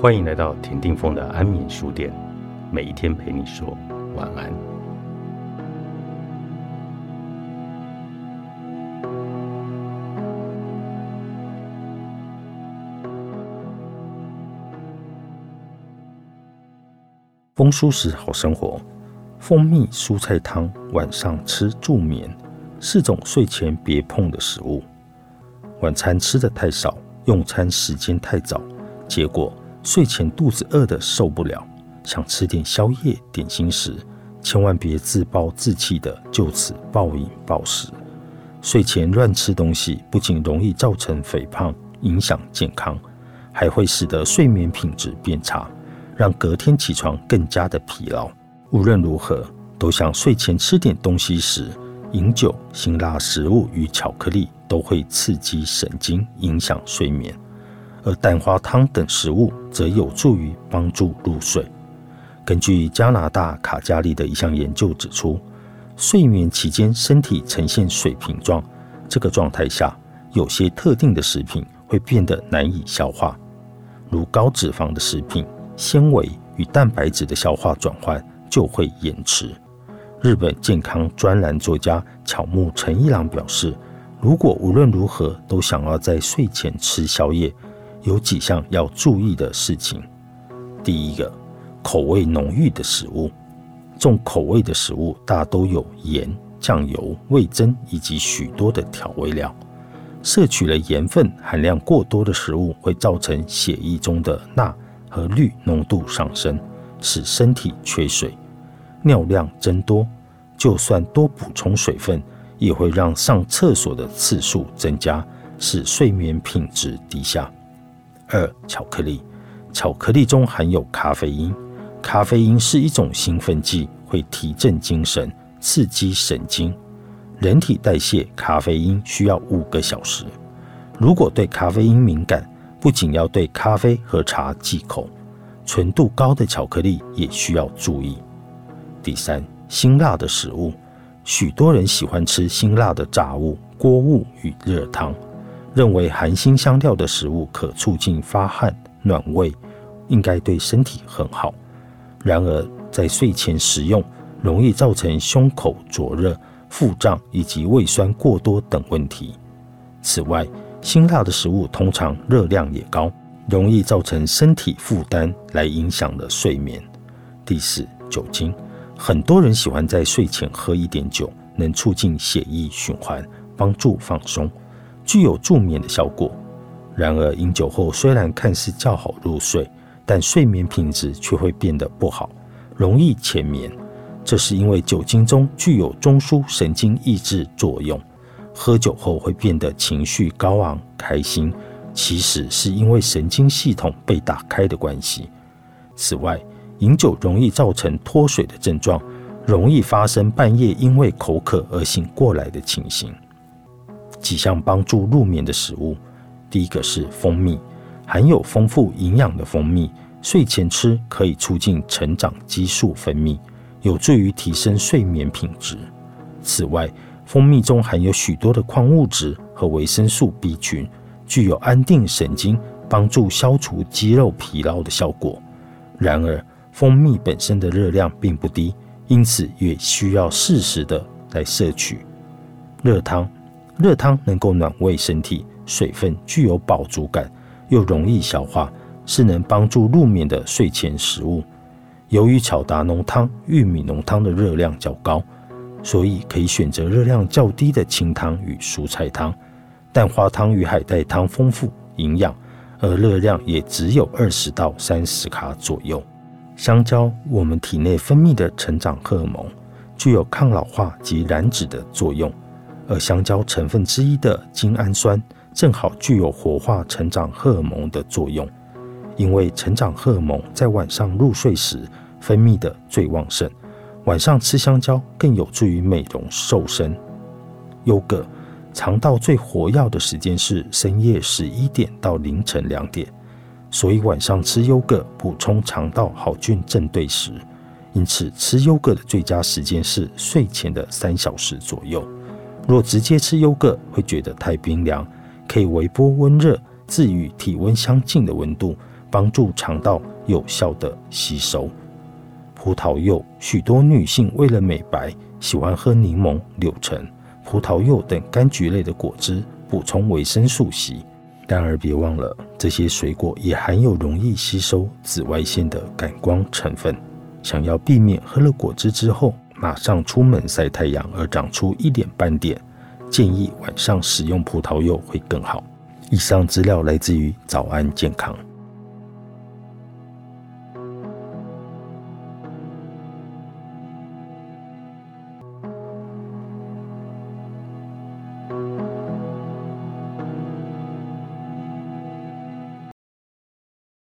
欢迎来到田定峰的安眠书店，每一天陪你说晚安。丰舒适好生活，蜂蜜蔬菜汤晚上吃助眠，四种睡前别碰的食物。晚餐吃的太少，用餐时间太早，结果。睡前肚子饿得受不了，想吃点宵夜点心时，千万别自暴自弃的就此暴饮暴食。睡前乱吃东西，不仅容易造成肥胖，影响健康，还会使得睡眠品质变差，让隔天起床更加的疲劳。无论如何，都想睡前吃点东西时，饮酒、辛辣食物与巧克力都会刺激神经，影响睡眠。而蛋花汤等食物则有助于帮助入睡。根据加拿大卡加利的一项研究指出，睡眠期间身体呈现水平状，这个状态下，有些特定的食品会变得难以消化，如高脂肪的食品，纤维与蛋白质的消化转换就会延迟。日本健康专栏作家巧木诚一郎表示，如果无论如何都想要在睡前吃宵夜，有几项要注意的事情。第一个，口味浓郁的食物，重口味的食物大都有盐、酱油、味增以及许多的调味料。摄取了盐分含量过多的食物，会造成血液中的钠和氯浓度上升，使身体缺水，尿量增多。就算多补充水分，也会让上厕所的次数增加，使睡眠品质低下。二、巧克力，巧克力中含有咖啡因，咖啡因是一种兴奋剂，会提振精神，刺激神经。人体代谢咖啡因需要五个小时。如果对咖啡因敏感，不仅要对咖啡和茶忌口，纯度高的巧克力也需要注意。第三，辛辣的食物，许多人喜欢吃辛辣的炸物、锅物与热汤。认为含辛香料的食物可促进发汗、暖胃，应该对身体很好。然而，在睡前食用，容易造成胸口灼热、腹胀以及胃酸过多等问题。此外，辛辣的食物通常热量也高，容易造成身体负担，来影响了睡眠。第四，酒精，很多人喜欢在睡前喝一点酒，能促进血液循环，帮助放松。具有助眠的效果。然而，饮酒后虽然看似较好入睡，但睡眠品质却会变得不好，容易浅眠。这是因为酒精中具有中枢神经抑制作用。喝酒后会变得情绪高昂、开心，其实是因为神经系统被打开的关系。此外，饮酒容易造成脱水的症状，容易发生半夜因为口渴而醒过来的情形。几项帮助入眠的食物，第一个是蜂蜜，含有丰富营养的蜂蜜，睡前吃可以促进成长激素分泌，有助于提升睡眠品质。此外，蜂蜜中含有许多的矿物质和维生素 B 群，具有安定神经、帮助消除肌肉疲劳的效果。然而，蜂蜜本身的热量并不低，因此也需要适时的来摄取热汤。热汤能够暖胃身体，水分具有饱足感，又容易消化，是能帮助入眠的睡前食物。由于巧达浓汤、玉米浓汤的热量较高，所以可以选择热量较低的清汤与蔬菜汤。蛋花汤与海带汤丰富营养，而热量也只有二十到三十卡左右。香蕉，我们体内分泌的成长荷尔蒙，具有抗老化及燃脂的作用。而香蕉成分之一的精氨酸正好具有活化成长荷尔蒙的作用，因为成长荷尔蒙在晚上入睡时分泌的最旺盛，晚上吃香蕉更有助于美容瘦身。优格，肠道最活跃的时间是深夜十一点到凌晨两点，所以晚上吃优格补充肠道好菌正对时，因此吃优格的最佳时间是睡前的三小时左右。若直接吃优格会觉得太冰凉，可以微波温热，至与体温相近的温度，帮助肠道有效的吸收。葡萄柚，许多女性为了美白，喜欢喝柠檬、柳橙、葡萄柚等柑橘类的果汁，补充维生素 C。然而，别忘了，这些水果也含有容易吸收紫外线的感光成分。想要避免喝了果汁之后马上出门晒太阳而长出一点斑点，建议晚上使用葡萄柚会更好。以上资料来自于早安健康。